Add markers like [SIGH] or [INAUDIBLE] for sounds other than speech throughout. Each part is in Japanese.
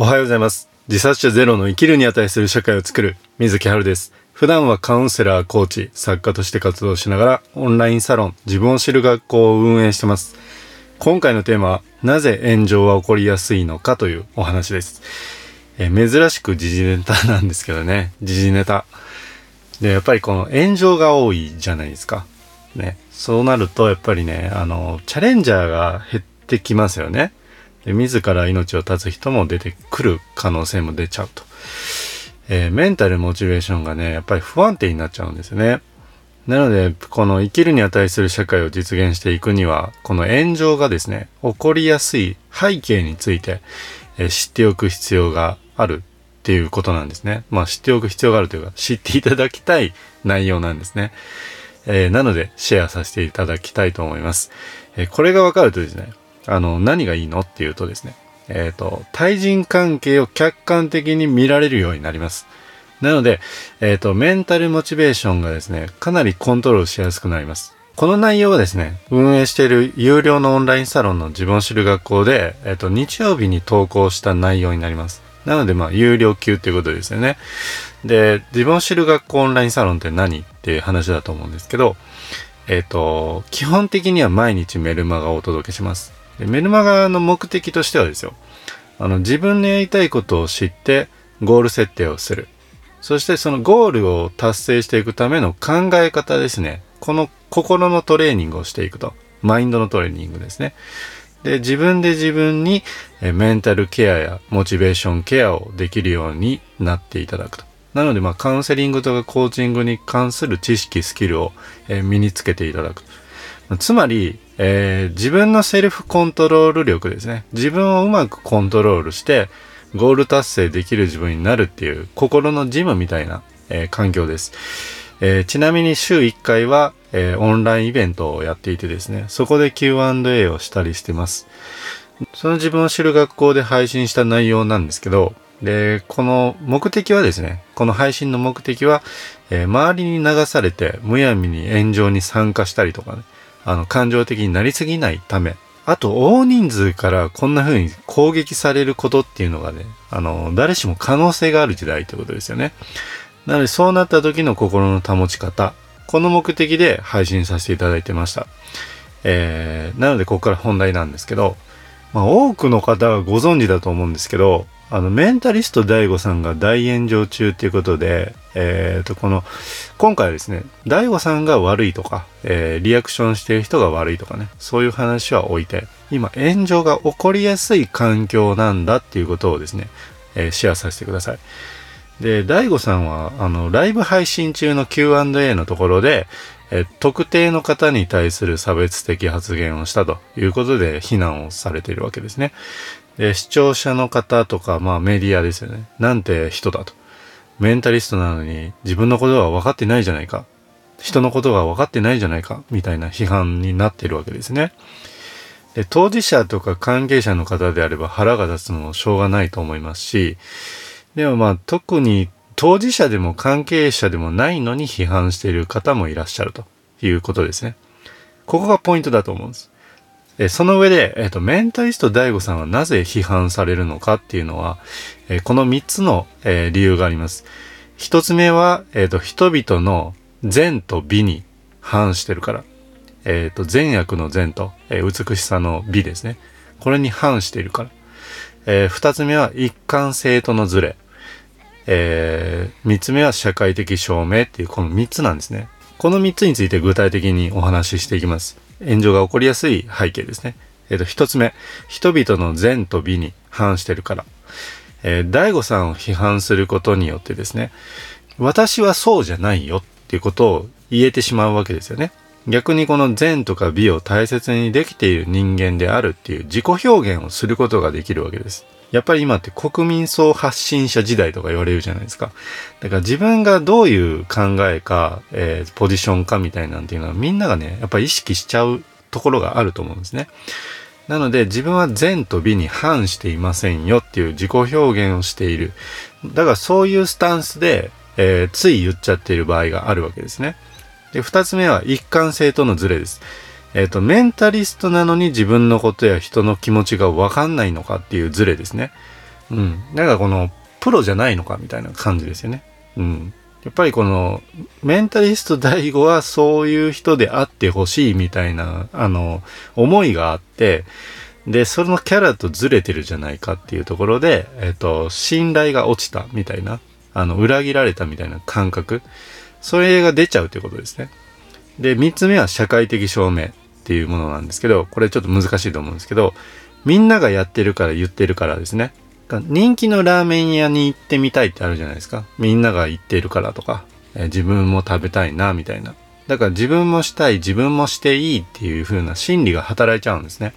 おはようございます。自殺者ゼロの生きるに値する社会を作る水木春です。普段はカウンセラー、コーチ、作家として活動しながらオンラインサロン、自分を知る学校を運営してます。今回のテーマは、なぜ炎上は起こりやすいのかというお話です。え珍しく時事ネタなんですけどね、時事ネタ。で、やっぱりこの炎上が多いじゃないですか。ね。そうなると、やっぱりね、あの、チャレンジャーが減ってきますよね。で自ら命を絶つ人も出てくる可能性も出ちゃうと。えーメンタルモチベーションがね、やっぱり不安定になっちゃうんですね。なので、この生きるに値する社会を実現していくには、この炎上がですね、起こりやすい背景について、えー知っておく必要があるっていうことなんですね。まあ知っておく必要があるというか、知っていただきたい内容なんですね。えーなので、シェアさせていただきたいと思います。えこれが分かるとですね、あの、何がいいのっていうとですね、えっ、と、対人関係を客観的に見られるようになります。なので、えっ、と、メンタルモチベーションがですね、かなりコントロールしやすくなります。この内容はですね、運営している有料のオンラインサロンの自分を知る学校で、えっ、と、日曜日に投稿した内容になります。なので、まあ、有料級っていうことですよね。で、自分を知る学校オンラインサロンって何っていう話だと思うんですけど、えっ、と、基本的には毎日メルマガをお届けします。でメルマガの目的としてはですよ、あの、自分のやりたいことを知って、ゴール設定をする。そしてそのゴールを達成していくための考え方ですね。この心のトレーニングをしていくと。マインドのトレーニングですね。で、自分で自分にメンタルケアやモチベーションケアをできるようになっていただくと。なので、まあ、カウンセリングとかコーチングに関する知識、スキルを、え身につけていただく。つまり、えー自分のセルフコントロール力ですね。自分をうまくコントロールして、ゴール達成できる自分になるっていう心のジムみたいな、えー環境です。えーちなみに週1回は、えーオンラインイベントをやっていてですね、そこで Q&A をしたりしてます。その自分を知る学校で配信した内容なんですけど、で、この目的はですね、この配信の目的は、えー周りに流されてむやみに炎上に参加したりとかね、あの、感情的になりすぎないため、あと大人数からこんな風に攻撃されることっていうのがね、あの、誰しも可能性がある時代ということですよね。なのでそうなった時の心の保ち方、この目的で配信させていただいてました。えー、なのでここから本題なんですけど、まあ、多くの方はご存知だと思うんですけど、あの、メンタリスト DAIGO さんが大炎上中っていうことで、えーと、この、今回はですね、DAIGO さんが悪いとか、えーリアクションしてる人が悪いとかね、そういう話は置いて、今、炎上が起こりやすい環境なんだっていうことをですね、えーシェアさせてください。で、DAIGO さんは、あの、ライブ配信中の Q&A のところで、えー特定の方に対する差別的発言をしたということで非難をされているわけですね。で、視聴者の方とか、まあメディアですよね。なんて人だと。メンタリストなのに自分のことが分かってないじゃないか。人のことが分かってないじゃないか。みたいな批判になっているわけですね。で、当事者とか関係者の方であれば腹が立つのもしょうがないと思いますし、でもまあ特に当事者でも関係者でもないのに批判している方もいらっしゃるということですね。ここがポイントだと思うんです。えその上で、えっ、と、メンタリスト DAIGO さんはなぜ批判されるのかっていうのは、えこの3つの、え理由があります。一つ目は、えっ、と、人々の善と美に反してるから。えっ、と、善悪の善と、え美しさの美ですね。これに反しているから。えー二つ目は一貫性とのズレ。えー三つ目は社会的証明っていうこの三つなんですね。この三つについて具体的にお話ししていきます。炎上が起こりやすい背景ですね。えっ、と、一つ目。人々の善と美に反してるから。えー、大悟さんを批判することによってですね、私はそうじゃないよっていうことを言えてしまうわけですよね。逆にこの善とか美を大切にできている人間であるっていう自己表現をすることができるわけです。やっぱり今って国民総発信者時代とか言われるじゃないですか。だから自分がどういう考えか、えーポジションかみたいなんていうのはみんながね、やっぱり意識しちゃうところがあると思うんですね。なので自分は善と美に反していませんよっていう自己表現をしている。だからそういうスタンスで、えーつい言っちゃっている場合があるわけですね。で、二つ目は一貫性とのズレです。えっ、と、メンタリストなのに自分のことや人の気持ちがわかんないのかっていうズレですね。うん。だかこの、プロじゃないのかみたいな感じですよね。うん。やっぱりこの、メンタリスト大悟はそういう人であってほしいみたいな、あの、思いがあって、で、そのキャラとずれてるじゃないかっていうところで、えっ、と、信頼が落ちたみたいな、あの、裏切られたみたいな感覚、それが出ちゃうということですね。で、三つ目は社会的証明っていうものなんですけど、これちょっと難しいと思うんですけど、みんながやってるから言ってるからですね。人気のラーメン屋に行ってみたいってあるじゃないですか。みんなが行ってるからとか、え、自分も食べたいな、みたいな。だから自分もしたい、自分もしていいっていう風な心理が働いちゃうんですね。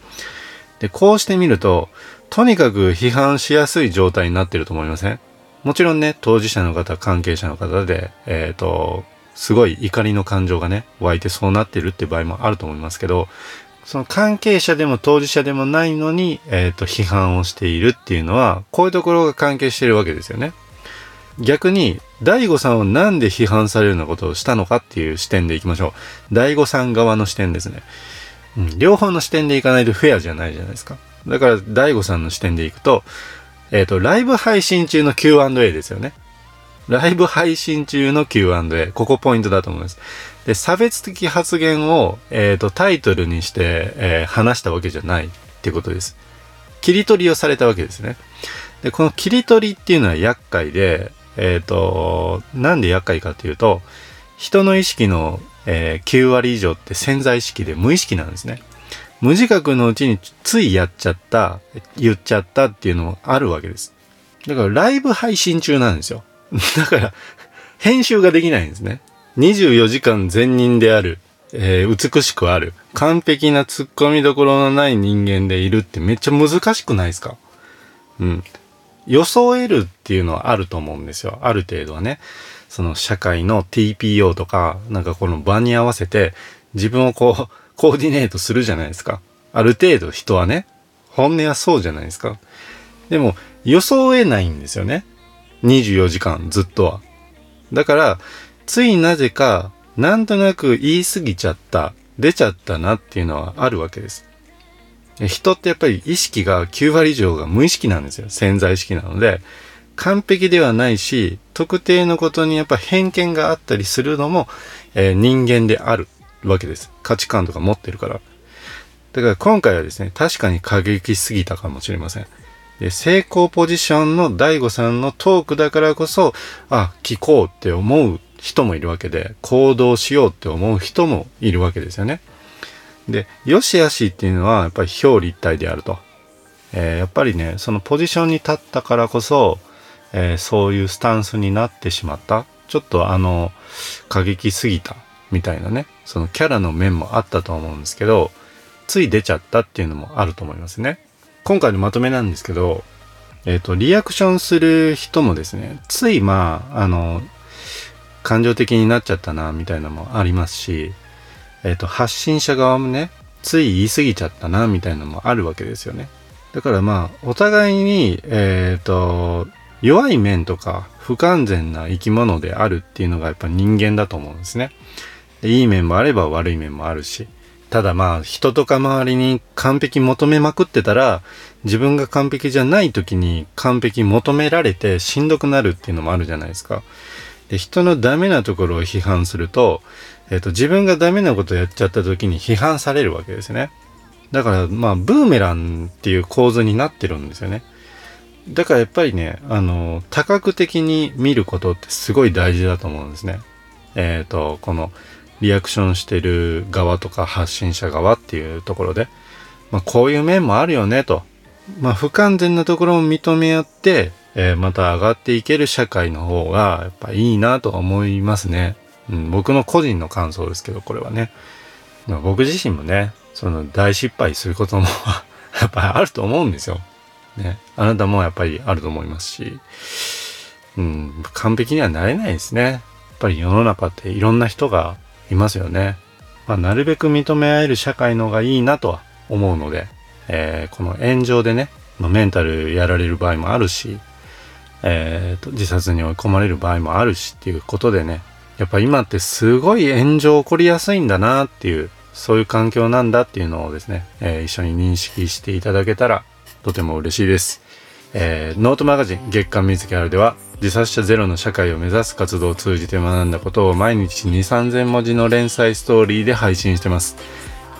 で、こうしてみると、とにかく批判しやすい状態になってると思いません？もちろんね、当事者の方、関係者の方で、えっ、ー、と、すごい怒りの感情がね、湧いてそうなってるっていう場合もあると思いますけど、その関係者でも当事者でもないのに、えっ、ー、と、批判をしているっていうのは、こういうところが関係してるわけですよね。逆に、大悟さんをなんで批判されるようなことをしたのかっていう視点でいきましょう。大悟さん側の視点ですね。うん、両方の視点でいかないとフェアじゃないじゃないですか。だから、大悟さんの視点でいくと、えっ、ー、と、ライブ配信中の Q&A ですよね。ライブ配信中の Q&A。ここポイントだと思います。で、差別的発言を、えっ、ー、と、タイトルにして、えー、話したわけじゃないってことです。切り取りをされたわけですね。で、この切り取りっていうのは厄介で、えっ、ー、と、なんで厄介かっていうと、人の意識の、えー、9割以上って潜在意識で無意識なんですね。無自覚のうちについやっちゃった、言っちゃったっていうのもあるわけです。だからライブ配信中なんですよ。[LAUGHS] だから、編集ができないんですね。24時間善人である、えー、美しくある、完璧な突っ込みどころのない人間でいるってめっちゃ難しくないですか？うん。装えるっていうのはあると思うんですよ。ある程度はね。その社会の TPO とか、なんかこの場に合わせて自分をこう、コーディネートするじゃないですか。ある程度人はね。本音はそうじゃないですか。でも、装えないんですよね。24時間ずっとは。だから、ついなぜか、なんとなく言い過ぎちゃった、出ちゃったなっていうのはあるわけです。人ってやっぱり意識が9割以上が無意識なんですよ。潜在意識なので、完璧ではないし、特定のことにやっぱ偏見があったりするのも、えー、人間であるわけです。価値観とか持ってるから。だから今回はですね、確かに過激すぎたかもしれません。成功ポジションの大悟さんのトークだからこそ、あ、聞こうって思う人もいるわけで、行動しようって思う人もいるわけですよね。で、よしあしっていうのはやっぱり表裏一体であると。えー、やっぱりね、そのポジションに立ったからこそ、えー、そういうスタンスになってしまった。ちょっとあの、過激すぎたみたいなね、そのキャラの面もあったと思うんですけど、つい出ちゃったっていうのもあると思いますね。今回のまとめなんですけど、えっ、ー、と、リアクションする人もですね、ついまあ、あの、感情的になっちゃったな、みたいなのもありますし、えっ、ー、と、発信者側もね、つい言い過ぎちゃったな、みたいなのもあるわけですよね。だからまあ、お互いに、えっ、ー、と、弱い面とか不完全な生き物であるっていうのがやっぱ人間だと思うんですね。いい面もあれば悪い面もあるし。ただまあ、人とか周りに完璧求めまくってたら、自分が完璧じゃない時に完璧求められてしんどくなるっていうのもあるじゃないですか。で、人のダメなところを批判すると、えっ、と、自分がダメなことやっちゃった時に批判されるわけですね。だから、まあ、ブーメランっていう構図になってるんですよね。だからやっぱりね、あの、多角的に見ることってすごい大事だと思うんですね。えっ、ー、と、この、リアクションしてる側とか発信者側っていうところで、まあ、こういう面もあるよねと。まあ、不完全なところを認め合って、えー、また上がっていける社会の方がやっぱいいなと思いますね。うん、僕の個人の感想ですけど、これはね。まあ、僕自身もね、その大失敗することも [LAUGHS] やっぱりあると思うんですよ。ね。あなたもやっぱりあると思いますし、うん、完璧にはなれないですね。やっぱり世の中っていろんな人がいますよね。まあ、なるべく認め合える社会の方がいいなとは思うので、えー、この炎上でね、ま、メンタルやられる場合もあるし、えーと、自殺に追い込まれる場合もあるしっていうことでね、やっぱ今ってすごい炎上起こりやすいんだなっていう、そういう環境なんだっていうのをですね、えー、一緒に認識していただけたらとても嬉しいです。えー、ノートマガジン月刊水木春では自殺者ゼロの社会を目指す活動を通じて学んだことを毎日2、3000文字の連載ストーリーで配信してます。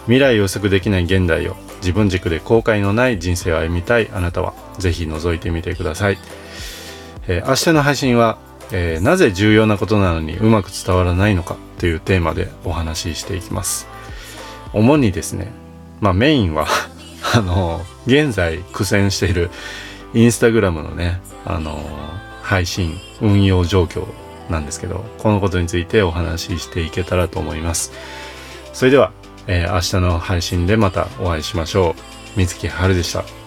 未来予測できない現代を自分軸で後悔のない人生を歩みたいあなたはぜひ覗いてみてください。えー、明日の配信は、えー、なぜ重要なことなのにうまく伝わらないのかというテーマでお話ししていきます。主にですね、まあメインは [LAUGHS] あの、現在苦戦しているインスタグラムのね、あの配信運用状況なんですけどこのことについてお話ししていけたらと思います。それでは、えー、明日の配信でまたお会いしましょう。水木春でした。